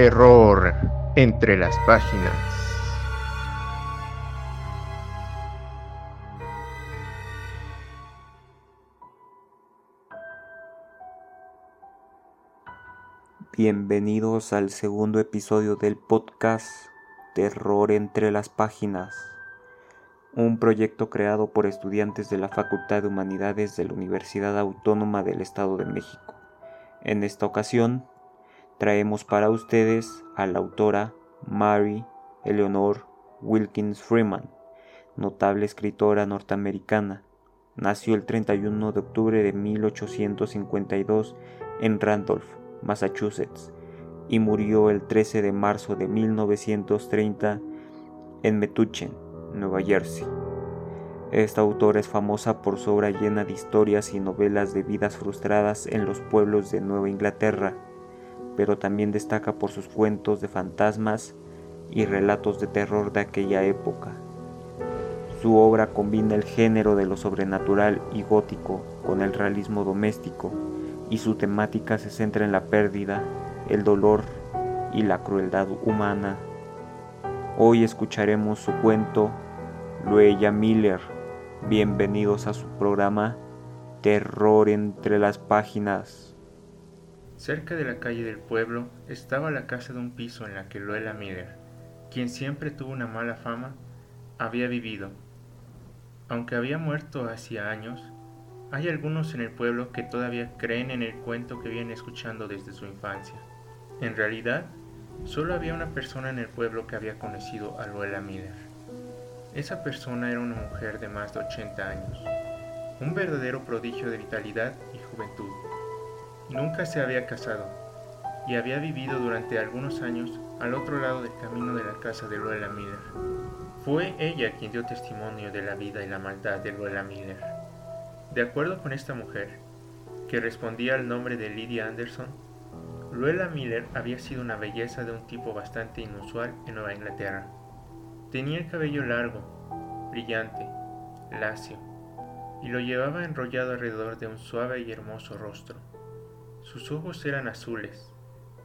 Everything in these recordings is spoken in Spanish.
Terror entre las páginas. Bienvenidos al segundo episodio del podcast Terror entre las páginas, un proyecto creado por estudiantes de la Facultad de Humanidades de la Universidad Autónoma del Estado de México. En esta ocasión, traemos para ustedes a la autora Mary Eleanor Wilkins Freeman, notable escritora norteamericana. Nació el 31 de octubre de 1852 en Randolph, Massachusetts, y murió el 13 de marzo de 1930 en Metuchen, Nueva Jersey. Esta autora es famosa por su obra llena de historias y novelas de vidas frustradas en los pueblos de Nueva Inglaterra, pero también destaca por sus cuentos de fantasmas y relatos de terror de aquella época. Su obra combina el género de lo sobrenatural y gótico con el realismo doméstico, y su temática se centra en la pérdida, el dolor y la crueldad humana. Hoy escucharemos su cuento Luella Miller. Bienvenidos a su programa Terror entre las páginas. Cerca de la calle del pueblo estaba la casa de un piso en la que Luella Miller, quien siempre tuvo una mala fama, había vivido. Aunque había muerto hacía años, hay algunos en el pueblo que todavía creen en el cuento que vienen escuchando desde su infancia. En realidad, solo había una persona en el pueblo que había conocido a Luella Miller. Esa persona era una mujer de más de 80 años, un verdadero prodigio de vitalidad y juventud. Nunca se había casado y había vivido durante algunos años al otro lado del camino de la casa de Luella Miller. Fue ella quien dio testimonio de la vida y la maldad de Luella Miller. De acuerdo con esta mujer, que respondía al nombre de Lydia Anderson, Luella Miller había sido una belleza de un tipo bastante inusual en Nueva Inglaterra. Tenía el cabello largo, brillante, lacio, y lo llevaba enrollado alrededor de un suave y hermoso rostro. Sus ojos eran azules,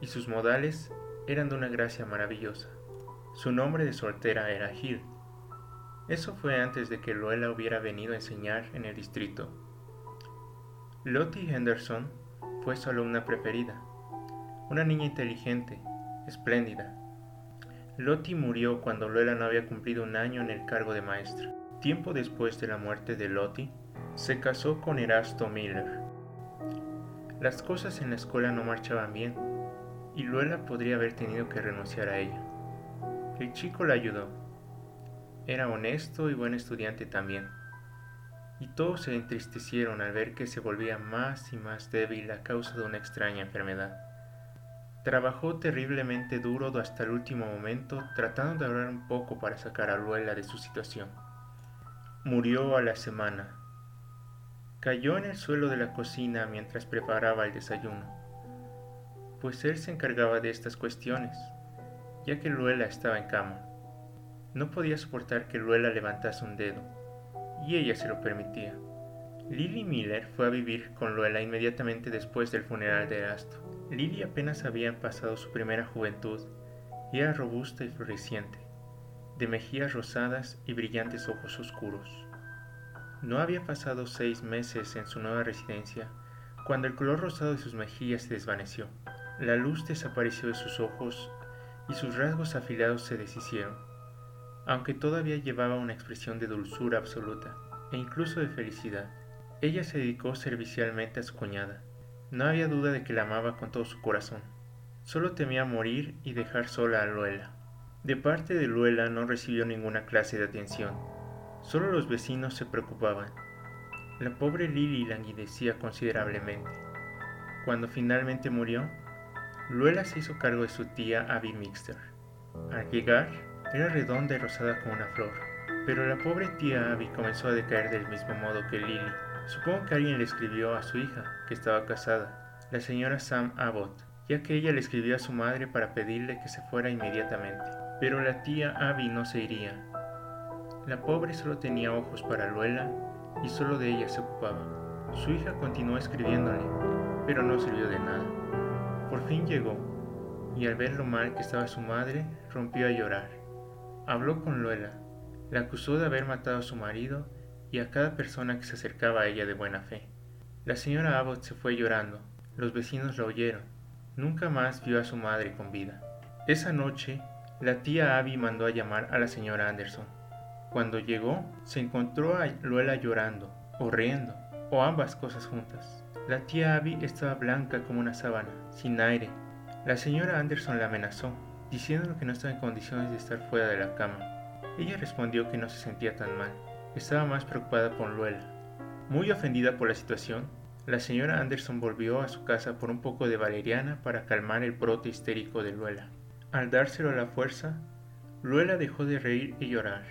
y sus modales eran de una gracia maravillosa. Su nombre de soltera era Hill. Eso fue antes de que Luella hubiera venido a enseñar en el distrito. Lottie Henderson fue su alumna preferida, una niña inteligente, espléndida. Lottie murió cuando Luella no había cumplido un año en el cargo de maestra. Tiempo después de la muerte de Lottie, se casó con Erasto Miller. Las cosas en la escuela no marchaban bien, y Luella podría haber tenido que renunciar a ella. El chico la ayudó. Era honesto y buen estudiante también. Y todos se entristecieron al ver que se volvía más y más débil a causa de una extraña enfermedad. Trabajó terriblemente duro hasta el último momento tratando de hablar un poco para sacar a Luella de su situación. Murió a la semana. Cayó en el suelo de la cocina mientras preparaba el desayuno, pues él se encargaba de estas cuestiones, ya que Luella estaba en cama. No podía soportar que Luella levantase un dedo, y ella se lo permitía. Lily Miller fue a vivir con Luella inmediatamente después del funeral de Erasto. Lily apenas había pasado su primera juventud y era robusta y floreciente, de mejillas rosadas y brillantes ojos oscuros. No había pasado seis meses en su nueva residencia cuando el color rosado de sus mejillas se desvaneció. La luz desapareció de sus ojos y sus rasgos afilados se deshicieron, aunque todavía llevaba una expresión de dulzura absoluta e incluso de felicidad. Ella se dedicó servicialmente a su cuñada. No había duda de que la amaba con todo su corazón. Solo temía morir y dejar sola a Luela. De parte de Luela no recibió ninguna clase de atención. Solo los vecinos se preocupaban. La pobre Lily languidecía considerablemente. Cuando finalmente murió, Luela se hizo cargo de su tía Abby Mixter. Al llegar, era redonda y rosada como una flor, pero la pobre tía Abby comenzó a decaer del mismo modo que Lily. Supongo que alguien le escribió a su hija, que estaba casada, la señora Sam Abbott, ya que ella le escribió a su madre para pedirle que se fuera inmediatamente. Pero la tía Abby no se iría. La pobre solo tenía ojos para Luela y solo de ella se ocupaba. Su hija continuó escribiéndole, pero no sirvió de nada. Por fin llegó. y al ver lo mal que estaba su madre, rompió a llorar. Habló con Luela, la acusó de haber matado a su marido y a cada persona que se acercaba a ella de buena fe. La señora Abbott se fue llorando, los vecinos la oyeron, nunca más vio a su madre con vida. Esa noche, la tía Abby mandó a llamar a la señora Anderson. Cuando llegó, se encontró a Luela llorando, o riendo, o ambas cosas juntas. La tía Abby estaba blanca como una sábana, sin aire. La señora Anderson la amenazó, diciéndole que no estaba en condiciones de estar fuera de la cama. Ella respondió que no se sentía tan mal, estaba más preocupada por Luela. Muy ofendida por la situación, la señora Anderson volvió a su casa por un poco de valeriana para calmar el brote histérico de Luela. Al dárselo a la fuerza, Luela dejó de reír y llorar,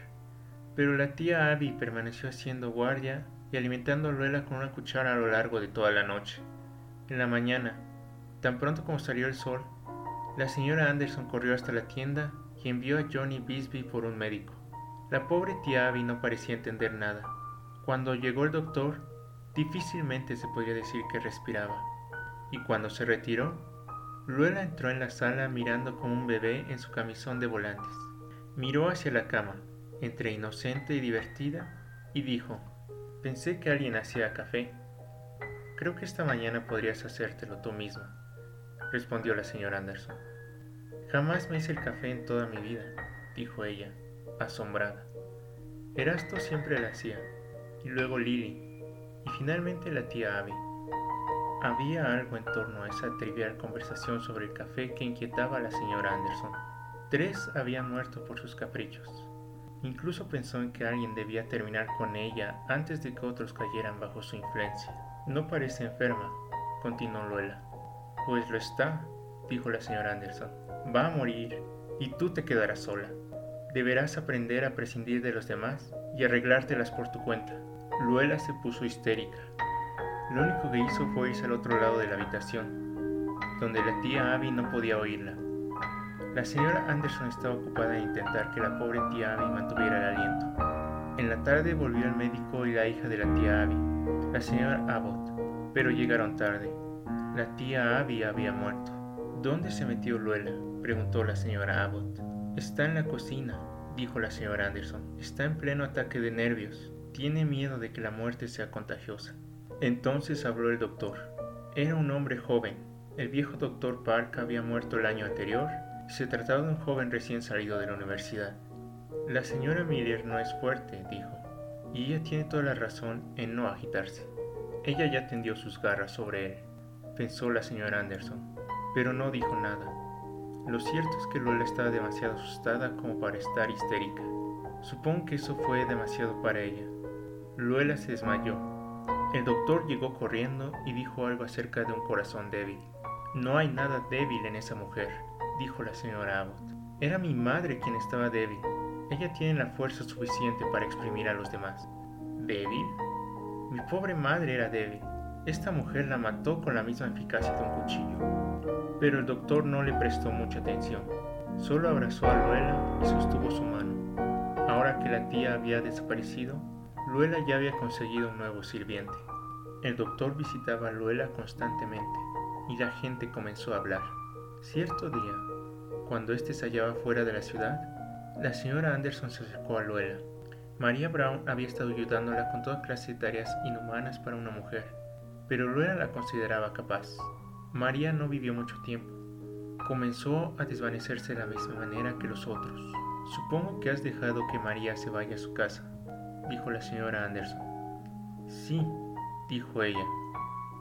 pero la tía Abby permaneció haciendo guardia y alimentando a Luela con una cuchara a lo largo de toda la noche. En la mañana, tan pronto como salió el sol, la señora Anderson corrió hasta la tienda y envió a Johnny Bisbee por un médico. La pobre tía Abby no parecía entender nada. Cuando llegó el doctor, difícilmente se podía decir que respiraba. Y cuando se retiró, Luela entró en la sala mirando como un bebé en su camisón de volantes. Miró hacia la cama, entre inocente y divertida, y dijo, Pensé que alguien hacía café. Creo que esta mañana podrías hacértelo tú misma, respondió la señora Anderson. Jamás me hice el café en toda mi vida, dijo ella, asombrada. Erasto siempre la hacía, y luego Lily, y finalmente la tía Abby. Había algo en torno a esa trivial conversación sobre el café que inquietaba a la señora Anderson. Tres habían muerto por sus caprichos. Incluso pensó en que alguien debía terminar con ella antes de que otros cayeran bajo su influencia. No parece enferma, continuó Luela. Pues lo está, dijo la señora Anderson. Va a morir y tú te quedarás sola. Deberás aprender a prescindir de los demás y arreglártelas por tu cuenta. Luela se puso histérica. Lo único que hizo fue irse al otro lado de la habitación, donde la tía Abby no podía oírla. La señora Anderson estaba ocupada en intentar que la pobre tía Abby mantuviera el aliento. En la tarde volvió el médico y la hija de la tía Abby, la señora Abbott, pero llegaron tarde. La tía Abby había muerto. ¿Dónde se metió Luela? preguntó la señora Abbott. Está en la cocina, dijo la señora Anderson. Está en pleno ataque de nervios. Tiene miedo de que la muerte sea contagiosa. Entonces habló el doctor. Era un hombre joven. El viejo doctor Park había muerto el año anterior se trataba de un joven recién salido de la universidad. La señora Miller no es fuerte, dijo, y ella tiene toda la razón en no agitarse. Ella ya tendió sus garras sobre él, pensó la señora Anderson, pero no dijo nada. Lo cierto es que Lola estaba demasiado asustada como para estar histérica. Supongo que eso fue demasiado para ella. Luela se desmayó. El doctor llegó corriendo y dijo algo acerca de un corazón débil. No hay nada débil en esa mujer, dijo la señora Abbott. Era mi madre quien estaba débil. Ella tiene la fuerza suficiente para exprimir a los demás. ¿Débil? Mi pobre madre era débil. Esta mujer la mató con la misma eficacia de un cuchillo. Pero el doctor no le prestó mucha atención. Solo abrazó a Luela y sostuvo su mano. Ahora que la tía había desaparecido, Luela ya había conseguido un nuevo sirviente. El doctor visitaba a Luela constantemente y la gente comenzó a hablar. Cierto día, cuando éste se hallaba fuera de la ciudad, la señora Anderson se acercó a Luela. María Brown había estado ayudándola con toda clase de tareas inhumanas para una mujer, pero Luela la consideraba capaz. María no vivió mucho tiempo. Comenzó a desvanecerse de la misma manera que los otros. Supongo que has dejado que María se vaya a su casa, dijo la señora Anderson. Sí, dijo ella.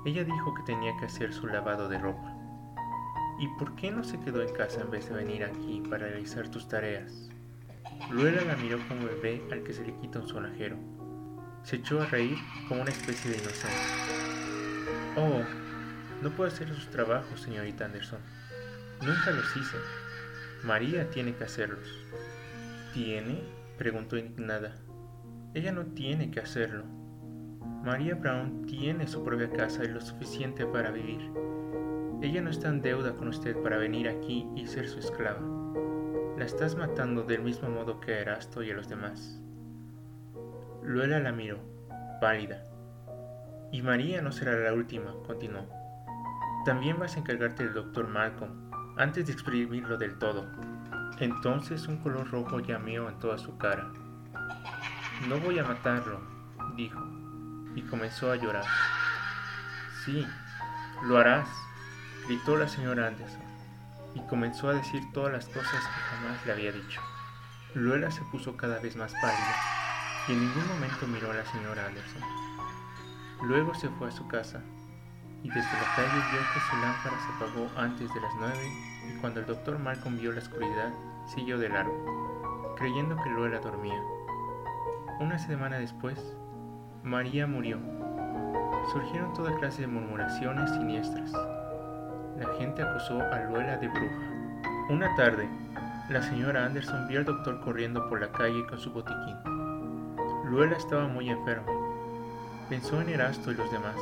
Ella dijo que tenía que hacer su lavado de ropa. ¿Y por qué no se quedó en casa en vez de venir aquí para realizar tus tareas? Luela la miró como bebé al que se le quita un sonajero. Se echó a reír como una especie de inocente. Oh, no puedo hacer sus trabajos, señorita Anderson. Nunca los hice. María tiene que hacerlos. ¿Tiene? preguntó indignada. Ella no tiene que hacerlo. María Brown tiene su propia casa y lo suficiente para vivir. Ella no está en deuda con usted para venir aquí y ser su esclava. La estás matando del mismo modo que a Erasto y a los demás. Luela la miró, pálida. Y María no será la última, continuó. También vas a encargarte del doctor Malcolm. antes de exprimirlo del todo. Entonces un color rojo llameó en toda su cara. No voy a matarlo, dijo, y comenzó a llorar. Sí, lo harás, gritó la señora Anderson, y comenzó a decir todas las cosas que jamás le había dicho. Luela se puso cada vez más pálida, y en ningún momento miró a la señora Anderson. Luego se fue a su casa, y desde la calle vio que su lámpara se apagó antes de las nueve, y cuando el doctor Malcolm vio la oscuridad, siguió de largo, creyendo que Luela dormía. Una semana después, María murió. Surgieron toda clase de murmuraciones siniestras. La gente acusó a Luela de bruja. Una tarde, la señora Anderson vio al doctor corriendo por la calle con su botiquín. Luela estaba muy enferma. Pensó en Erasto y los demás.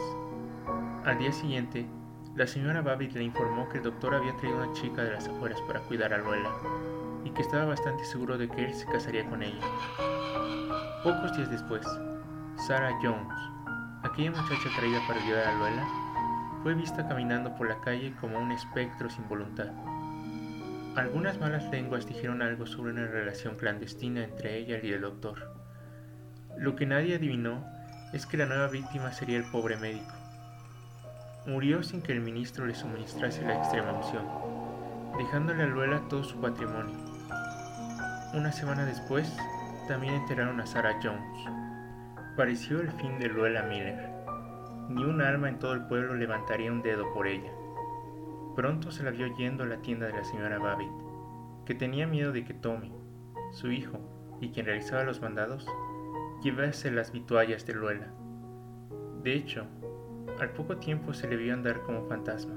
Al día siguiente, la señora Babbitt le informó que el doctor había traído una chica de las afueras para cuidar a Luela y que estaba bastante seguro de que él se casaría con ella. Pocos días después, Sarah Jones, aquella muchacha traída para ayudar a Luela, fue vista caminando por la calle como un espectro sin voluntad. Algunas malas lenguas dijeron algo sobre una relación clandestina entre ella y el doctor. Lo que nadie adivinó es que la nueva víctima sería el pobre médico. Murió sin que el ministro le suministrase la extrema unción, dejándole a Luela todo su patrimonio. Una semana después, también enteraron a Sarah Jones. Pareció el fin de Luella Miller. Ni un alma en todo el pueblo levantaría un dedo por ella. Pronto se la vio yendo a la tienda de la señora Babbitt, que tenía miedo de que Tommy, su hijo y quien realizaba los mandados, llevase las vituallas de Luella. De hecho, al poco tiempo se le vio andar como fantasma,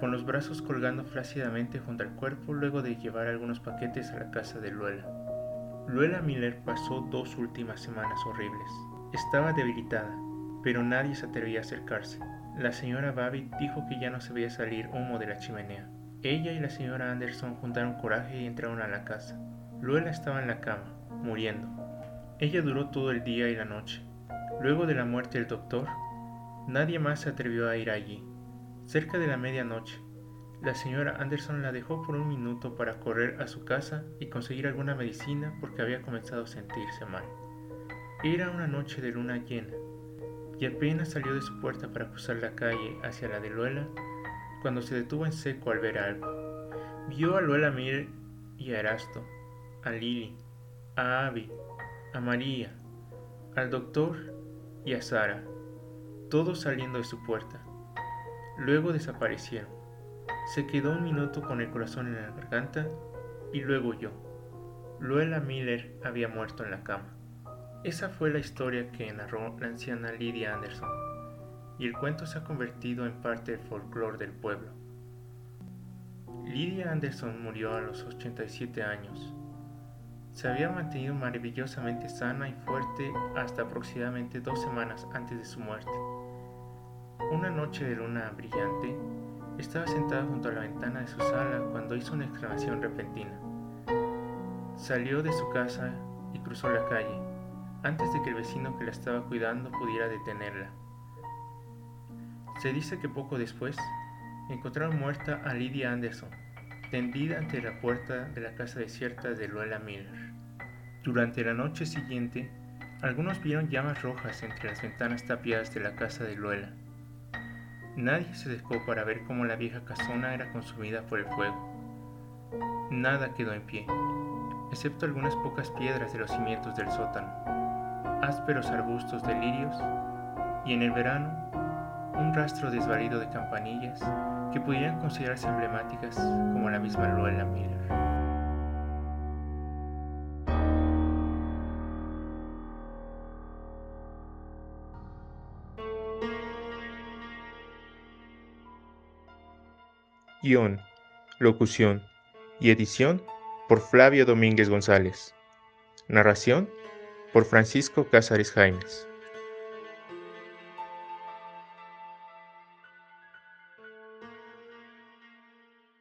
con los brazos colgando flácidamente junto al cuerpo luego de llevar algunos paquetes a la casa de Luella. Luella Miller pasó dos últimas semanas horribles. Estaba debilitada, pero nadie se atrevía a acercarse. La señora Babbitt dijo que ya no se veía salir humo de la chimenea. Ella y la señora Anderson juntaron coraje y entraron a la casa. Luella estaba en la cama, muriendo. Ella duró todo el día y la noche. Luego de la muerte del doctor, nadie más se atrevió a ir allí. Cerca de la medianoche, la señora Anderson la dejó por un minuto para correr a su casa y conseguir alguna medicina porque había comenzado a sentirse mal. Era una noche de luna llena y apenas salió de su puerta para cruzar la calle hacia la de Luela cuando se detuvo en seco al ver algo. Vio a Luela Mir y a Erasto, a Lily, a Abby, a María, al doctor y a Sara, todos saliendo de su puerta. Luego desaparecieron. Se quedó un minuto con el corazón en la garganta y luego yo. Luella Miller había muerto en la cama. Esa fue la historia que narró la anciana Lydia Anderson, y el cuento se ha convertido en parte del folclore del pueblo. Lydia Anderson murió a los 87 años. Se había mantenido maravillosamente sana y fuerte hasta aproximadamente dos semanas antes de su muerte. Una noche de luna brillante, estaba sentada junto a la ventana de su sala cuando hizo una exclamación repentina. Salió de su casa y cruzó la calle, antes de que el vecino que la estaba cuidando pudiera detenerla. Se dice que poco después encontraron muerta a Lydia Anderson, tendida ante la puerta de la casa desierta de Luella Miller. Durante la noche siguiente, algunos vieron llamas rojas entre las ventanas tapiadas de la casa de Luella. Nadie se dejó para ver cómo la vieja casona era consumida por el fuego. Nada quedó en pie, excepto algunas pocas piedras de los cimientos del sótano, ásperos arbustos de lirios y en el verano un rastro desvalido de campanillas que pudieran considerarse emblemáticas como la misma Luella Miller. Guión, locución y edición por Flavio Domínguez González. Narración por Francisco Cázares Jaimes.